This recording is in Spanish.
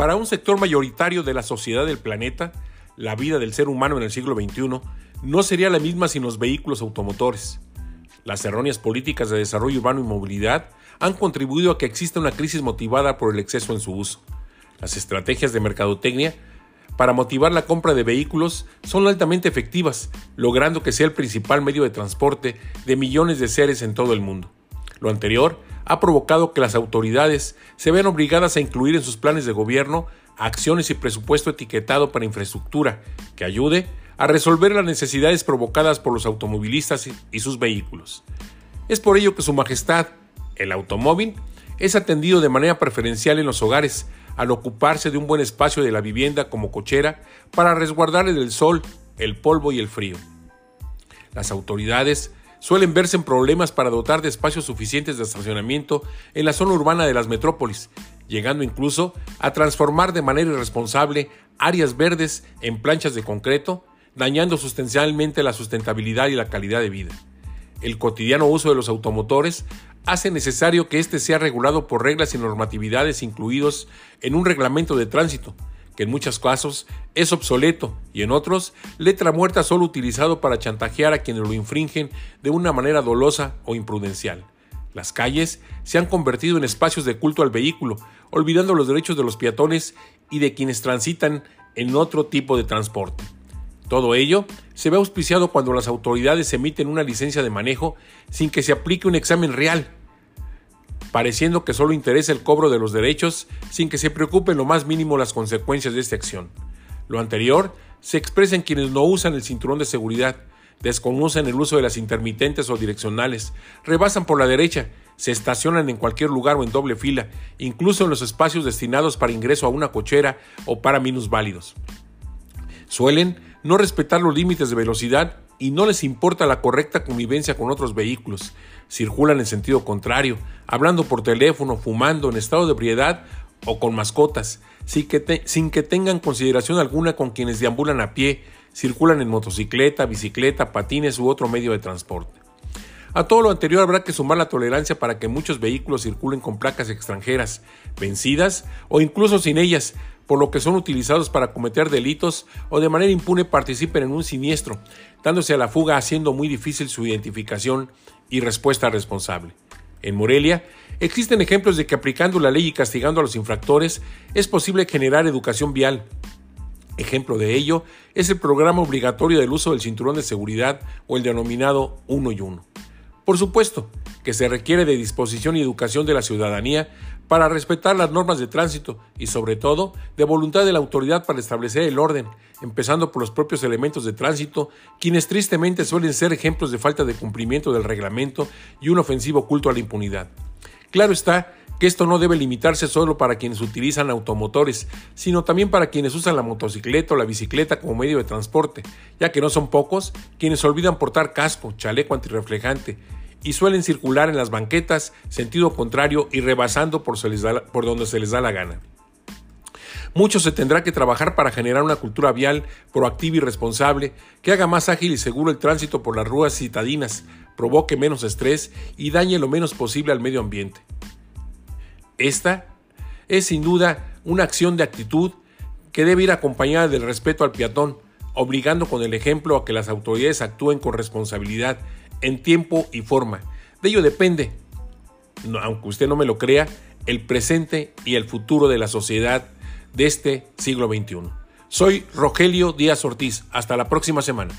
Para un sector mayoritario de la sociedad del planeta, la vida del ser humano en el siglo XXI no sería la misma sin los vehículos automotores. Las erróneas políticas de desarrollo urbano y movilidad han contribuido a que exista una crisis motivada por el exceso en su uso. Las estrategias de mercadotecnia para motivar la compra de vehículos son altamente efectivas, logrando que sea el principal medio de transporte de millones de seres en todo el mundo. Lo anterior ha provocado que las autoridades se vean obligadas a incluir en sus planes de gobierno acciones y presupuesto etiquetado para infraestructura que ayude a resolver las necesidades provocadas por los automovilistas y sus vehículos. Es por ello que Su Majestad, el automóvil, es atendido de manera preferencial en los hogares, al ocuparse de un buen espacio de la vivienda como cochera para resguardarle del sol, el polvo y el frío. Las autoridades suelen verse en problemas para dotar de espacios suficientes de estacionamiento en la zona urbana de las metrópolis, llegando incluso a transformar de manera irresponsable áreas verdes en planchas de concreto dañando sustancialmente la sustentabilidad y la calidad de vida. El cotidiano uso de los automotores hace necesario que éste sea regulado por reglas y normatividades incluidos en un reglamento de tránsito, que en muchos casos es obsoleto y en otros letra muerta solo utilizado para chantajear a quienes lo infringen de una manera dolosa o imprudencial. Las calles se han convertido en espacios de culto al vehículo, olvidando los derechos de los peatones y de quienes transitan en otro tipo de transporte. Todo ello se ve auspiciado cuando las autoridades emiten una licencia de manejo sin que se aplique un examen real, pareciendo que solo interesa el cobro de los derechos sin que se preocupen lo más mínimo las consecuencias de esta acción. Lo anterior se expresa en quienes no usan el cinturón de seguridad, desconocen el uso de las intermitentes o direccionales, rebasan por la derecha, se estacionan en cualquier lugar o en doble fila, incluso en los espacios destinados para ingreso a una cochera o para minusválidos. Suelen no respetar los límites de velocidad y no les importa la correcta convivencia con otros vehículos. Circulan en sentido contrario, hablando por teléfono, fumando, en estado de ebriedad o con mascotas, sin que, tengan consideración alguna con quienes deambulan a pie, circulan en motocicleta, bicicleta, patines u otro medio de transporte. A todo lo anterior habrá que sumar la tolerancia para que muchos vehículos circulen con placas extranjeras, vencidas o incluso sin ellas, por lo que son utilizados para cometer delitos o de manera impune participen en un siniestro, dándose a la fuga haciendo muy difícil su identificación y respuesta responsable. En Morelia, existen ejemplos de que aplicando la ley y castigando a los infractores es posible generar educación vial. Ejemplo de ello es el programa obligatorio del uso del cinturón de seguridad o el denominado uno y uno. Por supuesto que se requiere de disposición y educación de la ciudadanía para respetar las normas de tránsito y sobre todo de voluntad de la autoridad para establecer el orden, empezando por los propios elementos de tránsito, quienes tristemente suelen ser ejemplos de falta de cumplimiento del reglamento y un ofensivo culto a la impunidad. Claro está que esto no debe limitarse solo para quienes utilizan automotores, sino también para quienes usan la motocicleta o la bicicleta como medio de transporte, ya que no son pocos quienes olvidan portar casco, chaleco antirreflejante, y suelen circular en las banquetas sentido contrario y rebasando por, donde se les da la gana. Mucho se tendrá que trabajar para generar una cultura vial proactiva y responsable que haga más ágil y seguro el tránsito por las ruas citadinas, provoque menos estrés y dañe lo menos posible al medio ambiente. Esta es sin duda una acción de actitud que debe ir acompañada del respeto al peatón, obligando con el ejemplo a que las autoridades actúen con responsabilidad en tiempo y forma. De ello depende, aunque usted no me lo crea, el presente y el futuro de la sociedad de este siglo XXI. Soy Rogelio Díaz Ortiz. Hasta la próxima semana.